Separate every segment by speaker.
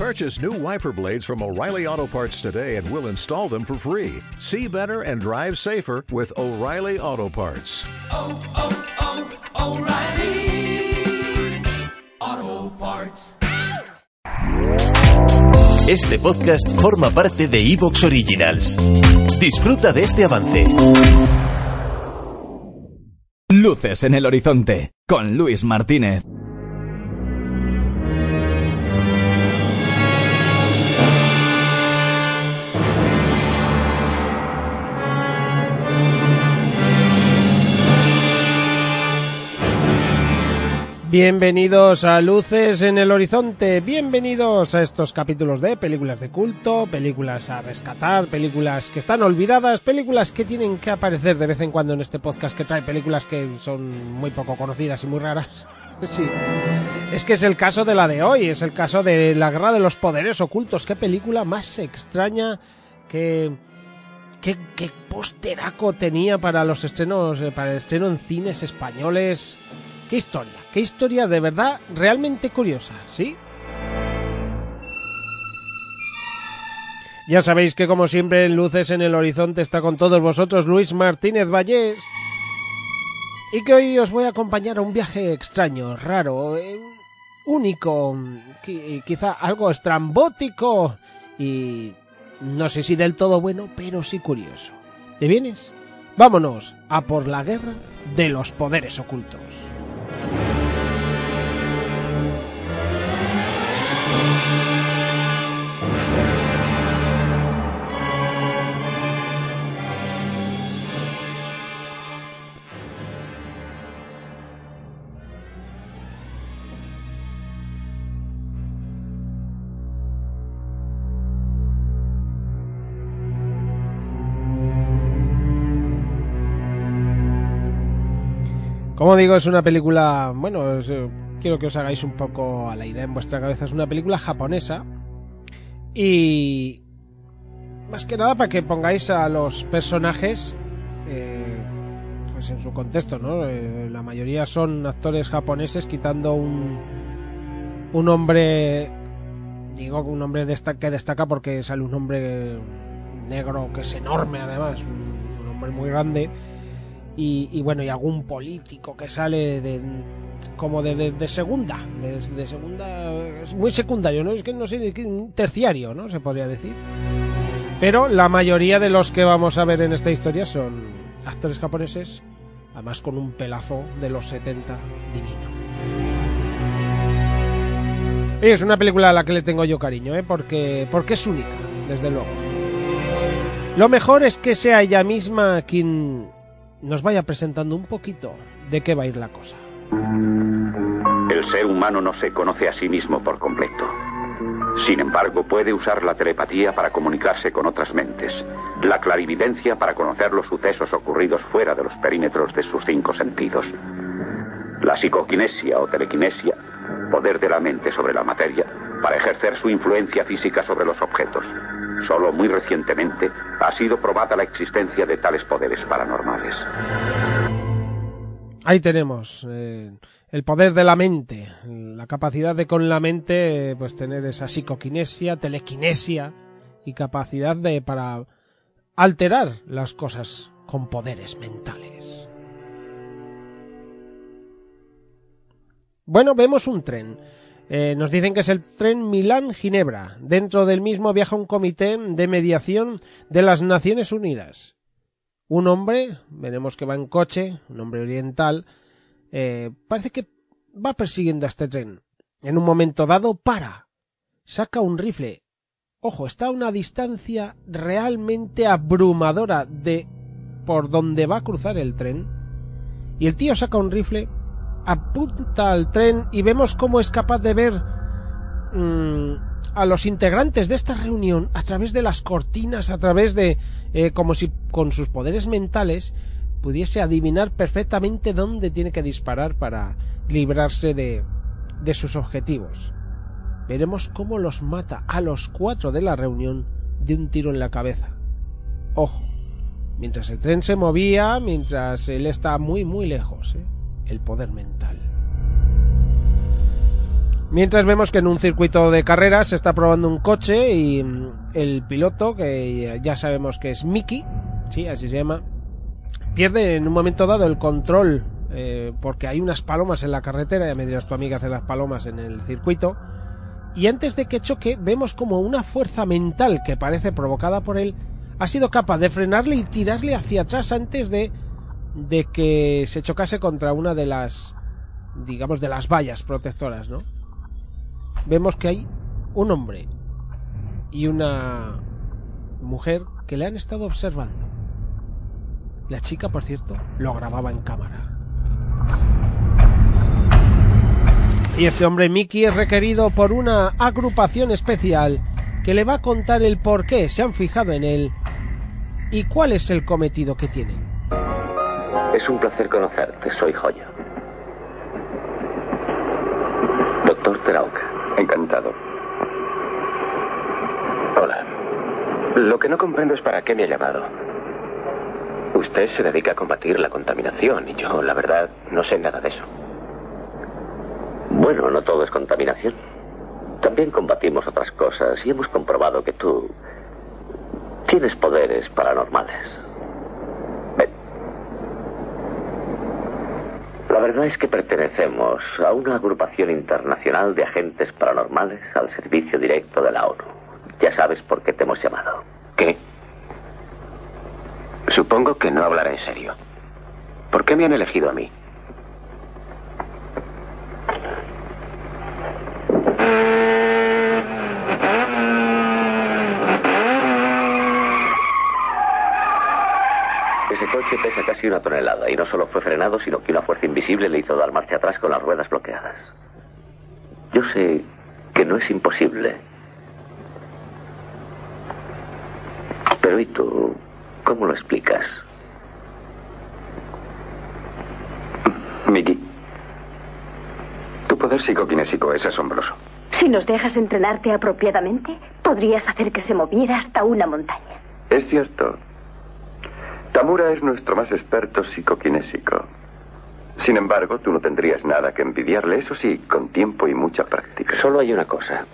Speaker 1: Purchase new wiper blades from O'Reilly Auto Parts today and we'll install them for free. See better and drive safer with O'Reilly Auto Parts.
Speaker 2: oh, oh, oh O'Reilly Auto Parts.
Speaker 3: Este podcast forma parte de Evox Originals. Disfruta de este avance.
Speaker 4: Luces en el horizonte con Luis Martínez.
Speaker 5: Bienvenidos a Luces en el Horizonte, bienvenidos a estos capítulos de películas de culto, películas a rescatar, películas que están olvidadas, películas que tienen que aparecer de vez en cuando en este podcast que trae películas que son muy poco conocidas y muy raras. Sí, es que es el caso de la de hoy, es el caso de La Guerra de los Poderes Ocultos, qué película más extraña, qué, qué, qué posteraco tenía para los estrenos, eh, para el estreno en cines españoles. Qué historia, qué historia de verdad realmente curiosa, ¿sí? Ya sabéis que como siempre en Luces en el Horizonte está con todos vosotros Luis Martínez Vallés y que hoy os voy a acompañar a un viaje extraño, raro, eh, único, qui- quizá algo estrambótico y no sé si del todo bueno, pero sí curioso. ¿Te vienes? Vámonos a por la guerra de los poderes ocultos. Bye. Como digo, es una película, bueno, eh, quiero que os hagáis un poco a la idea en vuestra cabeza, es una película japonesa y más que nada para que pongáis a los personajes eh, pues en su contexto, ¿no? Eh, la mayoría son actores japoneses quitando un un hombre digo un hombre desta- que destaca porque sale un hombre negro que es enorme además, un hombre muy grande y, bueno, y algún político que sale de como de, segunda, de, segunda, es muy secundario, ¿no? Es que no sé, terciario, ¿no? Se podría decir. Pero la mayoría de los que vamos a ver en esta historia son actores japoneses, además con un pelazo de los 70 divino. Es una película a la que le tengo yo cariño, ¿eh? Porque, porque es única, desde luego. Lo mejor es que sea ella misma quien nos vaya presentando un poquito de qué va a ir la cosa.
Speaker 6: El ser humano no se conoce a sí mismo por completo. Sin embargo, puede usar la telepatía para comunicarse con otras mentes, la clarividencia para conocer los sucesos ocurridos fuera de los perímetros de sus cinco sentidos, la psicoquinesia o telequinesia, poder de la mente sobre la materia, para ejercer su influencia física sobre los objetos. Solo muy recientemente ha sido probada la existencia de tales poderes paranormales.
Speaker 5: Ahí tenemos eh, el poder de la mente, la capacidad de con la mente pues tener esa psicoquinesia, telequinesia y capacidad de para alterar las cosas con poderes mentales. Bueno, vemos un tren. Eh, nos dicen que es el tren Milán-Ginebra. Dentro del mismo viaja un comité de mediación de las Naciones Unidas. Un hombre, veremos que va en coche, un hombre oriental, eh, parece que va persiguiendo a este tren. En un momento dado para, saca un rifle. Ojo, está a una distancia realmente abrumadora de por donde va a cruzar el tren. Y el tío saca un rifle, apunta al tren y vemos cómo es capaz de ver mm, a los integrantes de esta reunión a través de las cortinas, a través de eh, como si con sus poderes mentales pudiese adivinar perfectamente dónde tiene que disparar para librarse de, de sus objetivos. Veremos cómo los mata a los cuatro de la reunión de un tiro en la cabeza. Ojo, mientras el tren se movía, mientras él está muy muy lejos, ¿eh? El poder mental. Mientras vemos que en un circuito de carreras se está probando un coche y mm, el piloto, que ya sabemos que es Mickey, sí, así se llama, pierde en un momento dado el control eh, porque hay unas palomas en la carretera, ya me dirás tu amiga hace las palomas en el circuito, y antes de que choque vemos como una fuerza mental que parece provocada por él ha sido capaz de frenarle y tirarle hacia atrás antes de, de que se chocase contra una de las digamos de las vallas protectoras, ¿no? Vemos que hay un hombre y una mujer que le han estado observando. La chica, por cierto, lo grababa en cámara. Y este hombre Mickey es requerido por una agrupación especial que le va a contar el por qué se han fijado en él y cuál es el cometido que tiene.
Speaker 6: Es un placer conocerte, soy Joya. Doctor Terauca.
Speaker 7: Encantado. Hola. Lo que no comprendo es para qué me ha llamado. Usted se dedica a combatir la contaminación y yo, la verdad, no sé nada de eso.
Speaker 6: Bueno, no todo es contaminación. También combatimos otras cosas y hemos comprobado que tú tienes poderes paranormales. Ven. La verdad es que pertenecemos a una agrupación internacional de agentes paranormales al servicio directo de la ONU. Ya sabes por qué te hemos llamado.
Speaker 7: ¿Qué? Supongo que no hablará en serio. ¿Por qué me han elegido a mí?
Speaker 6: Ese coche pesa casi una tonelada y no solo fue frenado, sino que una fuerza invisible le hizo dar marcha atrás con las ruedas bloqueadas. Yo sé que no es imposible. Pero ¿y tú? ¿Cómo lo explicas?
Speaker 7: Mickey, tu poder psicoquinésico es asombroso.
Speaker 8: Si nos dejas entrenarte apropiadamente, podrías hacer que se moviera hasta una montaña.
Speaker 7: Es cierto. Tamura es nuestro más experto psicoquinésico. Sin embargo, tú no tendrías nada que envidiarle, eso sí, con tiempo y mucha práctica.
Speaker 6: Solo hay una cosa.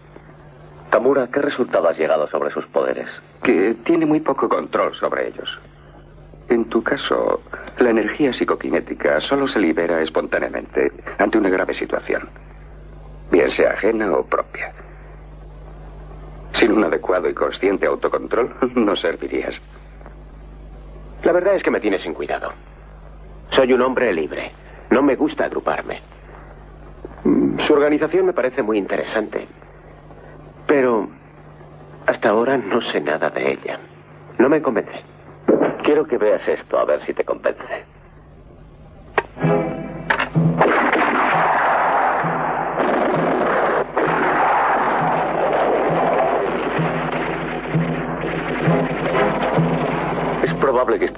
Speaker 6: Tamura, ¿qué resultado has llegado sobre sus poderes?
Speaker 7: Que tiene muy poco control sobre ellos. En tu caso, la energía psicoquinética solo se libera espontáneamente ante una grave situación, bien sea ajena o propia. Sin un adecuado y consciente autocontrol, no servirías. La verdad es que me tienes sin cuidado. Soy un hombre libre. No me gusta agruparme. Mm, Su organización me parece muy interesante. Pero hasta ahora no sé nada de ella. No me convence.
Speaker 6: Quiero que veas esto, a ver si te convence.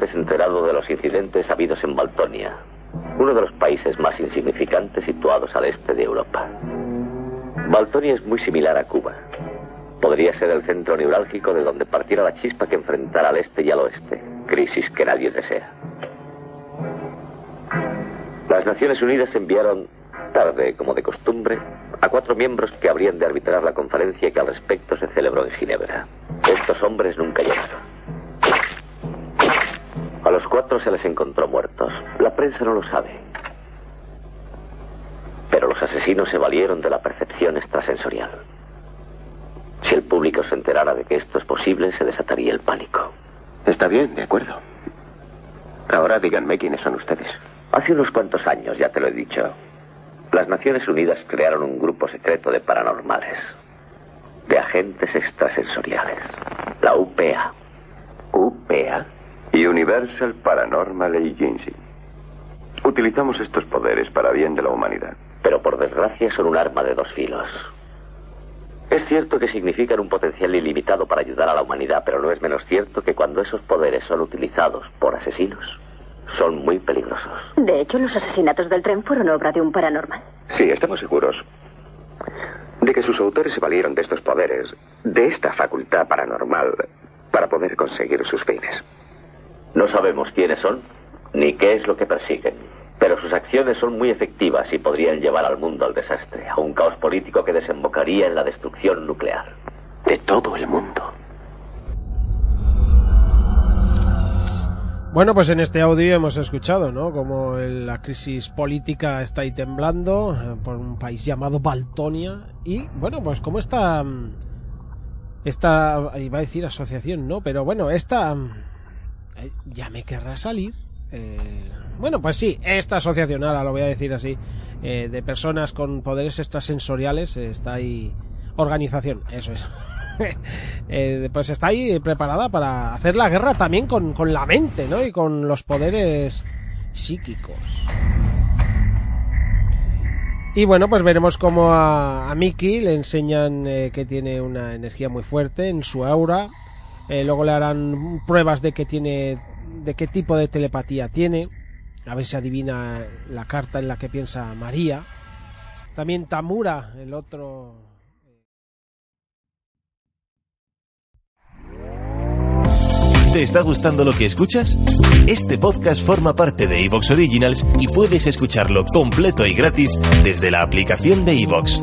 Speaker 6: Estés enterado de los incidentes habidos en Baltonia, uno de los países más insignificantes situados al este de Europa. Baltonia es muy similar a Cuba. Podría ser el centro neurálgico de donde partiera la chispa que enfrentara al este y al oeste, crisis que nadie desea. Las Naciones Unidas enviaron, tarde como de costumbre, a cuatro miembros que habrían de arbitrar la conferencia que al respecto se celebró en Ginebra. Estos hombres nunca llegaron. A los cuatro se les encontró muertos. La prensa no lo sabe. Pero los asesinos se valieron de la percepción extrasensorial. Si el público se enterara de que esto es posible, se desataría el pánico.
Speaker 7: Está bien, de acuerdo. Ahora díganme quiénes son ustedes.
Speaker 6: Hace unos cuantos años, ya te lo he dicho, las Naciones Unidas crearon un grupo secreto de paranormales, de agentes extrasensoriales, la UPA.
Speaker 7: UPA. Universal Paranormal Agency. Utilizamos estos poderes para bien de la humanidad.
Speaker 6: Pero por desgracia son un arma de dos filos. Es cierto que significan un potencial ilimitado para ayudar a la humanidad, pero no es menos cierto que cuando esos poderes son utilizados por asesinos, son muy peligrosos.
Speaker 8: De hecho, los asesinatos del tren fueron obra de un paranormal.
Speaker 7: Sí, estamos seguros de que sus autores se valieron de estos poderes, de esta facultad paranormal, para poder conseguir sus fines.
Speaker 6: No sabemos quiénes son, ni qué es lo que persiguen.
Speaker 9: Pero sus acciones son muy efectivas y podrían llevar al mundo al desastre, a un caos político que desembocaría en la destrucción nuclear.
Speaker 7: De todo el mundo.
Speaker 5: Bueno, pues en este audio hemos escuchado, ¿no? Como el- la crisis política está ahí temblando eh, por un país llamado Baltonia y, bueno, pues como esta, mm, esta, iba a decir asociación, ¿no? Pero bueno, esta, mm, ya me querrá salir. eh, bueno, pues sí, esta asociación, ahora lo voy a decir así, eh, de personas con poderes extrasensoriales, eh, está ahí, organización, eso es. Eh, pues está ahí preparada para hacer la guerra también con, con la mente, ¿no? Y con los poderes psíquicos. Y bueno, pues veremos cómo a, a Mickey le enseñan eh, que tiene una energía muy fuerte en su aura. Eh, luego le harán pruebas de que tiene, de qué tipo de telepatía tiene. A ver si adivina la carta en la que piensa María. También Tamura, el otro
Speaker 3: ¿Te está gustando lo que escuchas? Este podcast forma parte de Evox Originals y puedes escucharlo completo y gratis desde la aplicación de Evox.